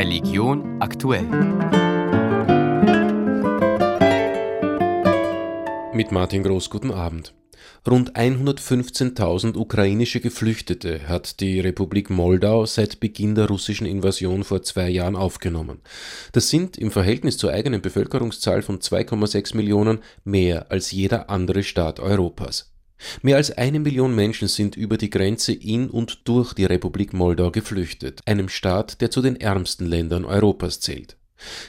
Religion aktuell. Mit Martin Groß, guten Abend. Rund 115.000 ukrainische Geflüchtete hat die Republik Moldau seit Beginn der russischen Invasion vor zwei Jahren aufgenommen. Das sind im Verhältnis zur eigenen Bevölkerungszahl von 2,6 Millionen mehr als jeder andere Staat Europas. Mehr als eine Million Menschen sind über die Grenze in und durch die Republik Moldau geflüchtet, einem Staat, der zu den ärmsten Ländern Europas zählt.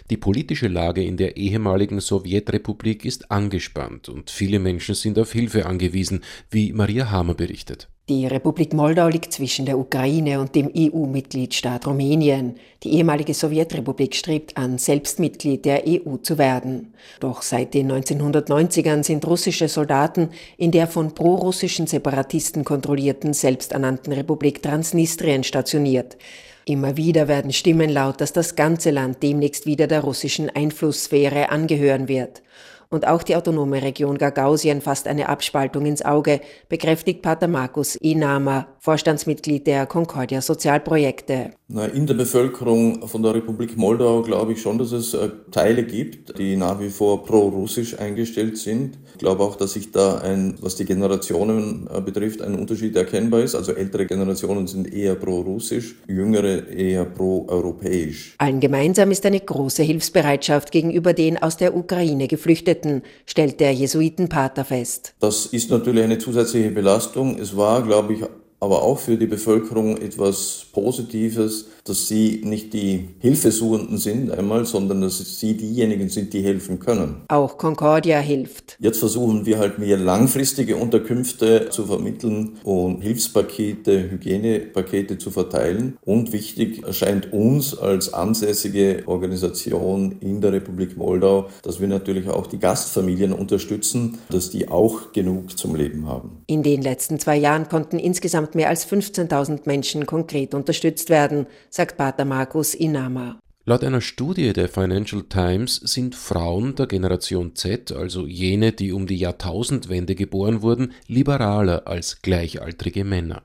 Die politische Lage in der ehemaligen Sowjetrepublik ist angespannt und viele Menschen sind auf Hilfe angewiesen, wie Maria Hamer berichtet. Die Republik Moldau liegt zwischen der Ukraine und dem EU-Mitgliedstaat Rumänien. Die ehemalige Sowjetrepublik strebt an, selbst Mitglied der EU zu werden. Doch seit den 1990ern sind russische Soldaten in der von prorussischen Separatisten kontrollierten selbsternannten Republik Transnistrien stationiert. Immer wieder werden Stimmen laut, dass das ganze Land demnächst wieder der russischen Einflusssphäre angehören wird. Und auch die autonome Region Gagausien fasst eine Abspaltung ins Auge, bekräftigt Pater Markus Inama, Vorstandsmitglied der Concordia Sozialprojekte. Na, in der Bevölkerung von der Republik Moldau glaube ich schon, dass es äh, Teile gibt, die nach wie vor pro-russisch eingestellt sind. Ich glaube auch, dass sich da ein, was die Generationen äh, betrifft, ein Unterschied erkennbar ist. Also ältere Generationen sind eher pro-russisch, jüngere eher pro-europäisch. Allen gemeinsam ist eine große Hilfsbereitschaft gegenüber den aus der Ukraine Geflüchteten, stellt der Jesuitenpater fest. Das ist natürlich eine zusätzliche Belastung. Es war, glaube ich, aber auch für die Bevölkerung etwas Positives, dass sie nicht die Hilfesuchenden sind einmal, sondern dass sie diejenigen sind, die helfen können. Auch Concordia hilft. Jetzt versuchen wir halt mehr langfristige Unterkünfte zu vermitteln und Hilfspakete, Hygienepakete zu verteilen. Und wichtig erscheint uns als ansässige Organisation in der Republik Moldau, dass wir natürlich auch die Gastfamilien unterstützen, dass die auch genug zum Leben haben. In den letzten zwei Jahren konnten insgesamt mehr als 15.000 Menschen konkret unterstützt werden sagt Pater Markus Inama. Laut einer Studie der Financial Times sind Frauen der Generation Z, also jene, die um die Jahrtausendwende geboren wurden, liberaler als gleichaltrige Männer.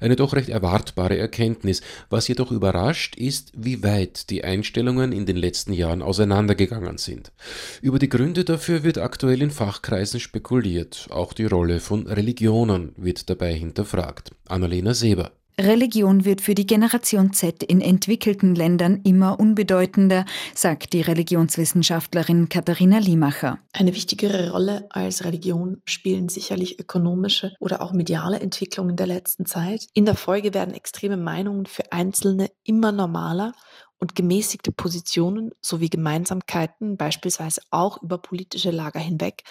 Eine doch recht erwartbare Erkenntnis. Was jedoch überrascht, ist, wie weit die Einstellungen in den letzten Jahren auseinandergegangen sind. Über die Gründe dafür wird aktuell in Fachkreisen spekuliert. Auch die Rolle von Religionen wird dabei hinterfragt. Annalena Seber. Religion wird für die Generation Z in entwickelten Ländern immer unbedeutender, sagt die Religionswissenschaftlerin Katharina Liemacher. Eine wichtigere Rolle als Religion spielen sicherlich ökonomische oder auch mediale Entwicklungen der letzten Zeit. In der Folge werden extreme Meinungen für Einzelne immer normaler und gemäßigte Positionen sowie Gemeinsamkeiten, beispielsweise auch über politische Lager hinweg,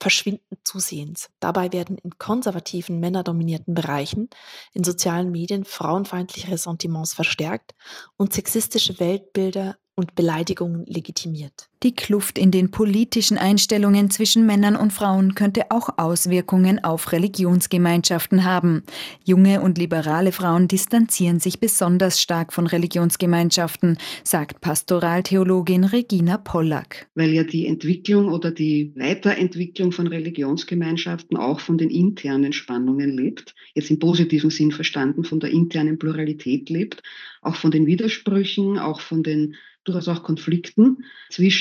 verschwinden zusehends. Dabei werden in konservativen, männerdominierten Bereichen in sozialen Medien frauenfeindliche Ressentiments verstärkt und sexistische Weltbilder und Beleidigungen legitimiert. Die Kluft in den politischen Einstellungen zwischen Männern und Frauen könnte auch Auswirkungen auf Religionsgemeinschaften haben. Junge und liberale Frauen distanzieren sich besonders stark von Religionsgemeinschaften, sagt Pastoraltheologin Regina Pollack. Weil ja die Entwicklung oder die Weiterentwicklung von Religionsgemeinschaften auch von den internen Spannungen lebt, jetzt im positiven Sinn verstanden, von der internen Pluralität lebt, auch von den Widersprüchen, auch von den durchaus auch Konflikten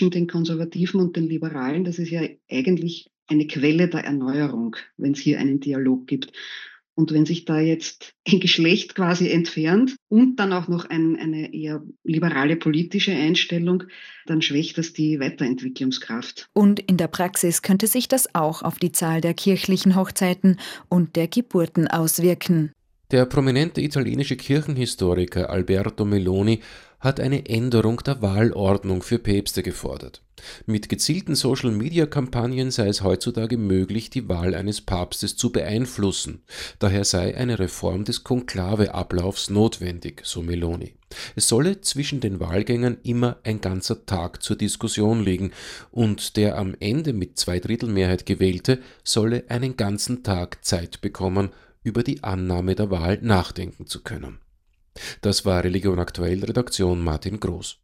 zwischen den Konservativen und den Liberalen. Das ist ja eigentlich eine Quelle der Erneuerung, wenn es hier einen Dialog gibt. Und wenn sich da jetzt ein Geschlecht quasi entfernt und dann auch noch ein, eine eher liberale politische Einstellung, dann schwächt das die Weiterentwicklungskraft. Und in der Praxis könnte sich das auch auf die Zahl der kirchlichen Hochzeiten und der Geburten auswirken. Der prominente italienische Kirchenhistoriker Alberto Meloni hat eine Änderung der Wahlordnung für Päpste gefordert. Mit gezielten Social-Media-Kampagnen sei es heutzutage möglich, die Wahl eines Papstes zu beeinflussen. Daher sei eine Reform des Konklaveablaufs notwendig, so Meloni. Es solle zwischen den Wahlgängern immer ein ganzer Tag zur Diskussion liegen und der am Ende mit Zweidrittelmehrheit gewählte solle einen ganzen Tag Zeit bekommen, über die Annahme der Wahl nachdenken zu können. Das war Religion aktuell Redaktion Martin Groß.